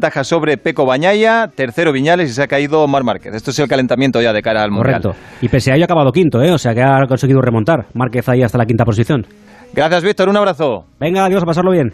Ventaja sobre Peco Bañaya, tercero Viñales y se ha caído Mar Márquez. Esto es el calentamiento ya de cara al Mundial. Correcto. Y pese a ello ha acabado quinto, ¿eh? O sea que ha conseguido remontar. Márquez ahí hasta la quinta posición. Gracias, Víctor. Un abrazo. Venga, adiós, a pasarlo bien.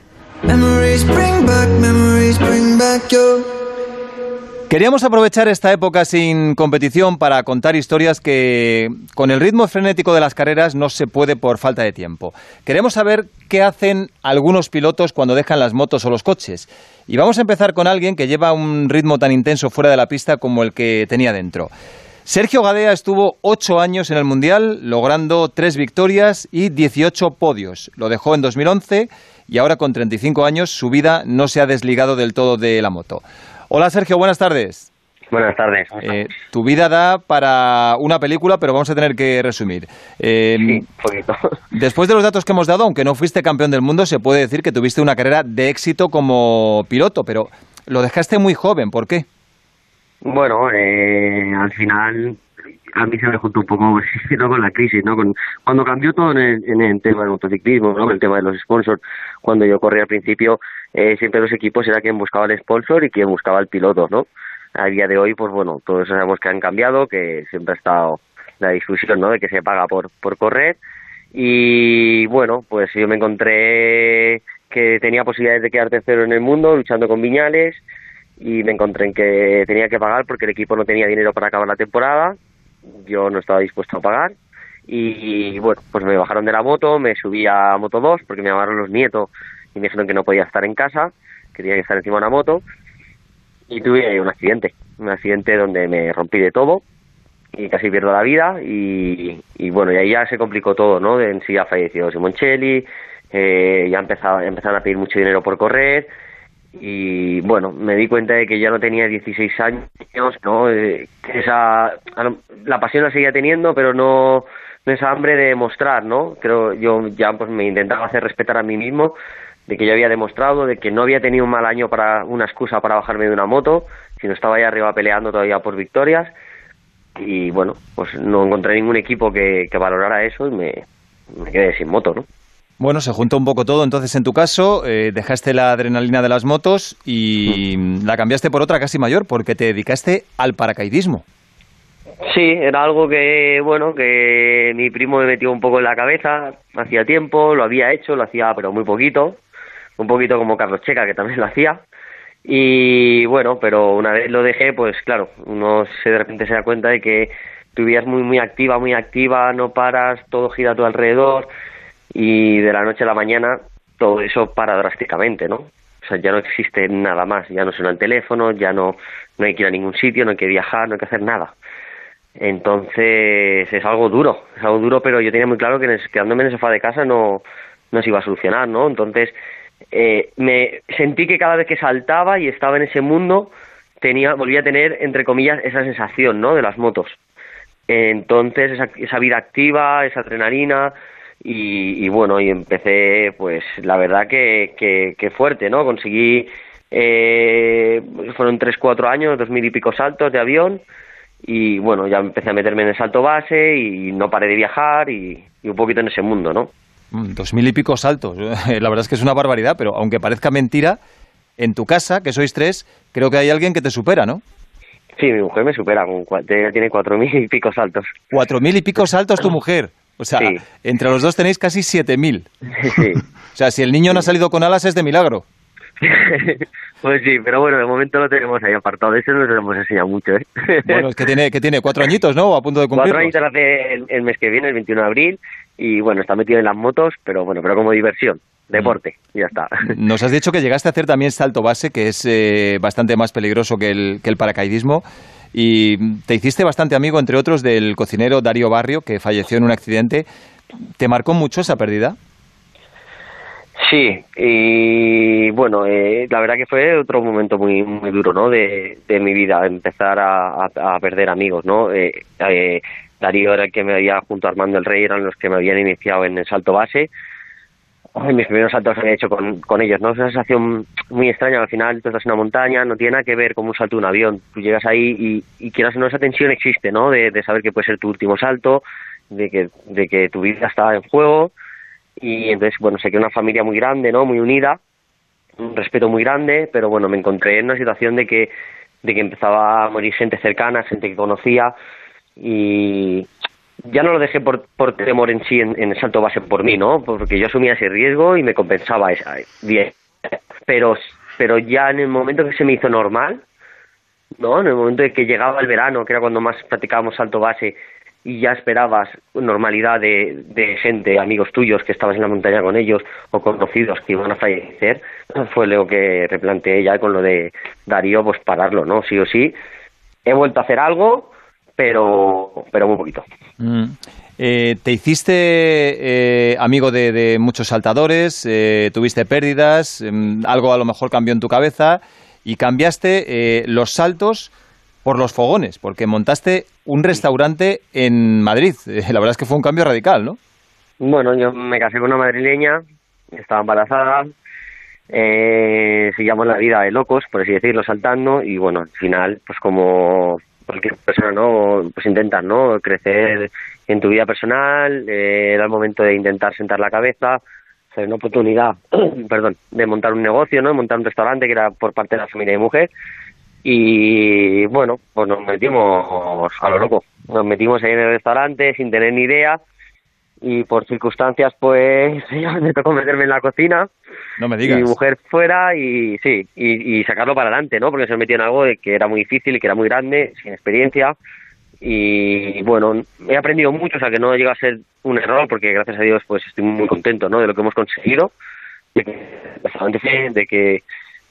Queríamos aprovechar esta época sin competición para contar historias que con el ritmo frenético de las carreras no se puede por falta de tiempo. Queremos saber qué hacen algunos pilotos cuando dejan las motos o los coches. Y vamos a empezar con alguien que lleva un ritmo tan intenso fuera de la pista como el que tenía dentro. Sergio Gadea estuvo ocho años en el Mundial, logrando tres victorias y 18 podios. Lo dejó en 2011 y ahora con 35 años su vida no se ha desligado del todo de la moto. Hola Sergio, buenas tardes. Buenas tardes. Eh, tu vida da para una película, pero vamos a tener que resumir. Eh, sí, poquito. Después de los datos que hemos dado, aunque no fuiste campeón del mundo, se puede decir que tuviste una carrera de éxito como piloto, pero lo dejaste muy joven. ¿Por qué? Bueno, eh, al final a mí se me juntó un poco ¿no? con la crisis, ¿no? Con, cuando cambió todo en el, tema del motociclismo, ¿no? el tema de los sponsors, cuando yo corría al principio, eh, siempre los equipos era quien buscaba el sponsor y quien buscaba el piloto, ¿no? A día de hoy, pues bueno, todos sabemos que han cambiado, que siempre ha estado la discusión, ¿no? De que se paga por, por correr y bueno, pues yo me encontré que tenía posibilidades de quedar tercero en el mundo luchando con Viñales y me encontré en que tenía que pagar porque el equipo no tenía dinero para acabar la temporada yo no estaba dispuesto a pagar y bueno, pues me bajaron de la moto, me subí a Moto 2 porque me llamaron los nietos y me dijeron que no podía estar en casa, que tenía que estar encima de una moto y tuve un accidente, un accidente donde me rompí de todo y casi pierdo la vida y, bueno, y ahí ya se complicó todo, ¿no? En sí ha fallecido Simoncelli, eh, ya empezaba, empezaron a pedir mucho dinero por correr, y bueno, me di cuenta de que ya no tenía 16 años, ¿no? Eh, esa, la pasión la seguía teniendo, pero no, esa hambre de mostrar, ¿no? Creo yo ya pues me intentaba hacer respetar a mí mismo de que yo había demostrado, de que no había tenido un mal año para una excusa para bajarme de una moto, sino estaba ahí arriba peleando todavía por victorias y bueno, pues no encontré ningún equipo que, que valorara eso y me, me quedé sin moto, ¿no? Bueno, se juntó un poco todo. Entonces, en tu caso, eh, dejaste la adrenalina de las motos y mm. la cambiaste por otra casi mayor, porque te dedicaste al paracaidismo. Sí, era algo que, bueno, que mi primo me metió un poco en la cabeza hacía tiempo, lo había hecho, lo hacía, pero muy poquito, un poquito como Carlos Checa, que también lo hacía. Y bueno, pero una vez lo dejé, pues claro, uno se de repente se da cuenta de que tu vida es muy, muy activa, muy activa, no paras, todo gira a tu alrededor y de la noche a la mañana todo eso para drásticamente, ¿no? O sea, ya no existe nada más, ya no suena el teléfono, ya no, no hay que ir a ningún sitio, no hay que viajar, no hay que hacer nada. Entonces es algo duro, es algo duro, pero yo tenía muy claro que quedándome en el sofá de casa no, no se iba a solucionar, ¿no? Entonces eh, me sentí que cada vez que saltaba y estaba en ese mundo tenía, volvía a tener, entre comillas, esa sensación, ¿no? De las motos. Entonces esa, esa vida activa, esa adrenalina, y, bueno, y empecé, pues la verdad que, que, fuerte, ¿no? Conseguí, eh, fueron tres, cuatro años, dos mil y pico saltos de avión y bueno, ya empecé a meterme en el salto base y no paré de viajar y, un poquito en ese mundo, ¿no? Dos mil y pico saltos, la verdad es que es una barbaridad, pero aunque parezca mentira, en tu casa, que sois tres, creo que hay alguien que te supera, ¿no? Sí, mi mujer me supera, tiene cuatro mil y pico saltos. ¿Cuatro mil y pico saltos tu mujer? O sea, entre los dos tenéis casi 7.000. Sí. o sea, si el niño no ha salido con alas es de milagro. pues sí, pero bueno, de momento lo tenemos ahí apartado. Eso no se lo hemos enseñado mucho, ¿eh? bueno, es que tiene, que tiene cuatro añitos, ¿no? A punto de cumplir. Cuatro añitos hace el, mes que viene, el 21 de abril. Y bueno, está metido en las motos, pero bueno, pero como diversión deporte, y ya está. Nos has dicho que llegaste a hacer también salto base, que es eh, bastante más peligroso que el, que el paracaidismo. Y te hiciste bastante amigo, entre otros, del cocinero Darío Barrio, que falleció en un accidente. ¿Te marcó mucho esa pérdida? Sí, y bueno, eh, la verdad que fue otro momento muy muy duro, ¿no? De, mi vida, empezar a, a, perder amigos, ¿no? Eh, eh, Darío era el que me había, junto a Armando el Rey, eran los que me habían iniciado en el salto base mis primeros saltos he hecho con, con ellos, ¿no? Es una sensación muy extraña, al final tú estás en una montaña, no tiene nada que ver con un salto de un avión, tú llegas ahí y, y quieras no, esa tensión existe, ¿no? De, de, saber que puede ser tu último salto, de que, de que tu vida está en juego y entonces, bueno, sé que una familia muy grande, ¿no? Muy unida un respeto muy grande, pero bueno, me encontré en una situación de que, de que empezaba a morir gente cercana, gente que conocía, y ya no lo dejé por, por temor en sí en, el salto base por mí, ¿no? Porque yo asumía ese riesgo y me compensaba esa, bien. Pero, pero ya en el momento que se me hizo normal, ¿no? En el momento de que llegaba el verano, que era cuando más practicábamos salto base, y ya esperabas normalidad de, de gente, amigos tuyos que estabas en la montaña con ellos o conocidos que iban a fallecer, fue lo que replanteé ya con lo de Darío, pues pararlo, ¿no? Sí o sí. He vuelto a hacer algo, pero, pero muy poquito. Mm. Eh, te hiciste eh, amigo de, muchos saltadores, eh, tuviste pérdidas, em, algo a lo mejor cambió en tu cabeza y cambiaste los saltos por los fogones, porque montaste un restaurante en Madrid. la verdad es que fue un cambio radical, ¿no? Bueno, yo me casé con una madrileña, estaba embarazada, eh, seguíamos la vida de locos, por así decirlo, saltando, y bueno, al final, pues como cualquier persona, ¿no? Pues intentas, ¿no? Crecer en tu vida personal, eh, era el momento de intentar sentar la cabeza, hacer una oportunidad, perdón, de montar un negocio, ¿no? Montar un restaurante que era por parte de la familia de mujer, y bueno, pues nos metimos a lo loco, nos metimos ahí en el restaurante sin tener ni idea, y por circunstancias pues me tocó meterme en la cocina no me digas. mi mujer fuera y sí y, y sacarlo para adelante no porque se metió en algo de que era muy difícil y que era muy grande sin experiencia. Y bueno he aprendido mucho o sea que no llega a ser un error porque gracias a Dios pues estoy muy contento no de lo que hemos conseguido de que de que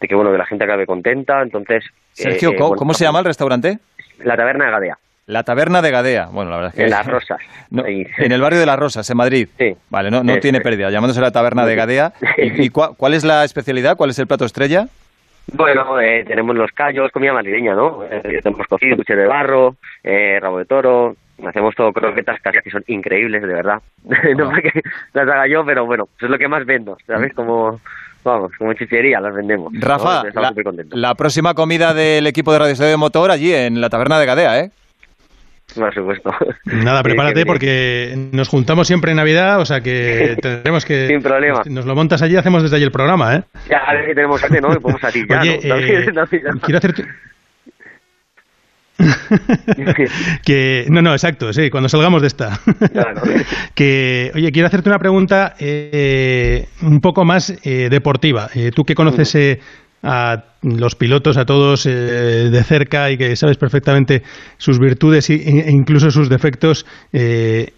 de que bueno que la gente acabe contenta entonces Sergio eh, ¿cómo, se llama el restaurante la taberna de Gadea la taberna de Gadea. Bueno, la verdad es que. En Las Rosas. en el barrio de Las Rosas, en Madrid. Sí. Vale, no, no tiene pérdida. Llamándose la taberna de Gadea. ¿Y, cuál es la especialidad? ¿Cuál es el plato estrella? Bueno, eh, tenemos los callos, comida madrileña, ¿no? Eh, tenemos cocido, cuchillo de barro, eh, rabo de toro, hacemos todo croquetas casi que son increíbles, de verdad. no para que las haga yo, pero bueno, eso es lo que más vendo, ¿sabes? Como, vamos, como chichería las vendemos. Rafa, la, la, próxima comida del equipo de Radio de Motor allí en la taberna de Gadea, ¿eh? por supuesto. Nada, prepárate porque nos juntamos siempre en Navidad, o sea que tendremos que... Sin problema. Nos lo montas allí, hacemos desde allí el programa, ¿eh? Ya, a ver si tenemos suerte, ¿no? Y podemos a ti ya, Oye, eh, quiero hacerte... que no, no, exacto, sí, cuando salgamos de esta. que, oye, quiero hacerte una pregunta eh, un poco más eh, deportiva. Eh, tú que conoces a los pilotos, a todos de cerca y que sabes perfectamente sus virtudes e incluso sus defectos. Eh,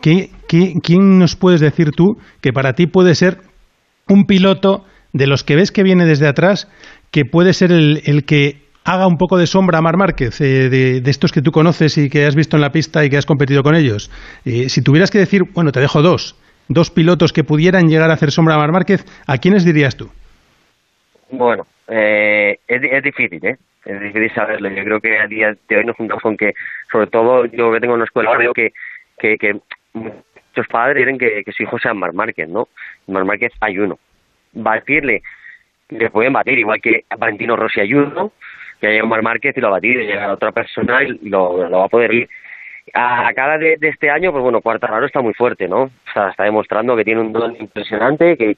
¿qué, quién nos puedes decir tú que para ti puede ser un piloto de los que ves que viene desde atrás, que puede ser el, el que haga un poco de sombra a Mar Márquez, eh, de, estos que tú conoces y que has visto en la pista y que has competido con ellos? si tuvieras que decir, bueno, te dejo dos, dos pilotos que pudieran llegar a hacer sombra a Mar Márquez, ¿a quiénes dirías tú? Bueno, eh, es, es difícil, ¿eh? Es difícil saberlo. Yo creo que a día de hoy nos juntamos con que, sobre todo yo que tengo una escuela, veo que, que, que muchos padres quieren que, que su hijo sea Mar Márquez, ¿no? Mar Márquez hay uno. Batirle, le pueden batir, igual que Valentino Rossi hay uno, que haya un Mar Márquez y lo va a batir, llega otra persona y lo, va a poder ir. A, cara de, este año, pues bueno, Cuartararo está muy fuerte, ¿no? O sea, está demostrando que tiene un don impresionante, que,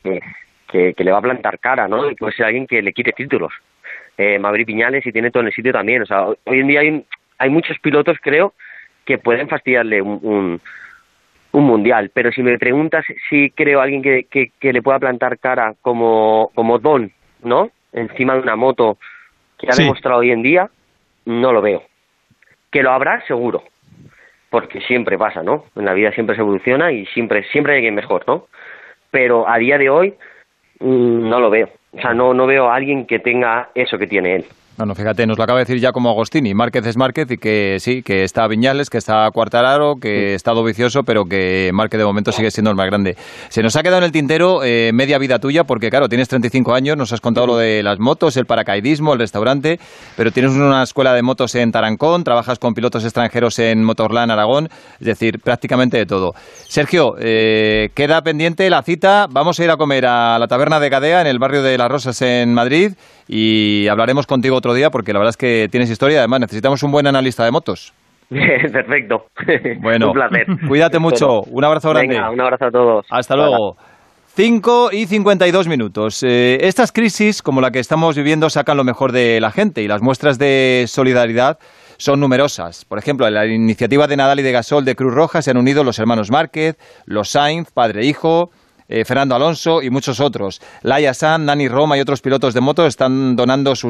que, le va a plantar cara, ¿no? Y puede ser alguien que le quite títulos. Eh, Maverick Piñales y tiene todo en el sitio también. O sea, hoy en día hay, hay muchos pilotos, creo, que pueden fastidiarle un, un, un mundial. Pero si me preguntas si creo a alguien que, que, que, le pueda plantar cara como, como Don, ¿no? Encima de una moto que ha demostrado hoy en día, no lo veo. Que lo habrá, seguro. Porque siempre pasa, ¿no? En la vida siempre se evoluciona y siempre, siempre hay alguien mejor, ¿no? Pero a día de hoy, Mm, no lo veo. O sea, no, no veo a alguien que tenga eso que tiene él. Bueno, fíjate, nos lo acaba de decir ya como Agostini. Márquez es Márquez y que sí, que está Viñales, que está Cuartararo, que está Dovicioso, pero que Márquez de momento sigue siendo el más grande. Se nos ha quedado en el tintero eh, media vida tuya, porque claro, tienes 35 años, nos has contado lo de las motos, el paracaidismo, el restaurante, pero tienes una escuela de motos en Tarancón, trabajas con pilotos extranjeros en Motorland Aragón, es decir, prácticamente de todo. Sergio, eh, queda pendiente la cita, vamos a ir a comer a la taberna de Gadea en el barrio de Las Rosas en Madrid y hablaremos contigo otro día porque la verdad es que tienes historia. Además, necesitamos un buen analista de motos. Perfecto. Bueno, un placer. Cuídate mucho. Un abrazo grande. un abrazo a todos. Hasta luego. 5 y 52 minutos. Eh, estas crisis, como la que estamos viviendo, sacan lo mejor de la gente y las muestras de solidaridad son numerosas. Por ejemplo, en la iniciativa de Nadal y de Gasol de Cruz Roja se han unido los hermanos Márquez, los Sainz, padre e hijo, eh, Fernando Alonso y muchos otros. Laia San, Nani Roma y otros pilotos de moto están donando sus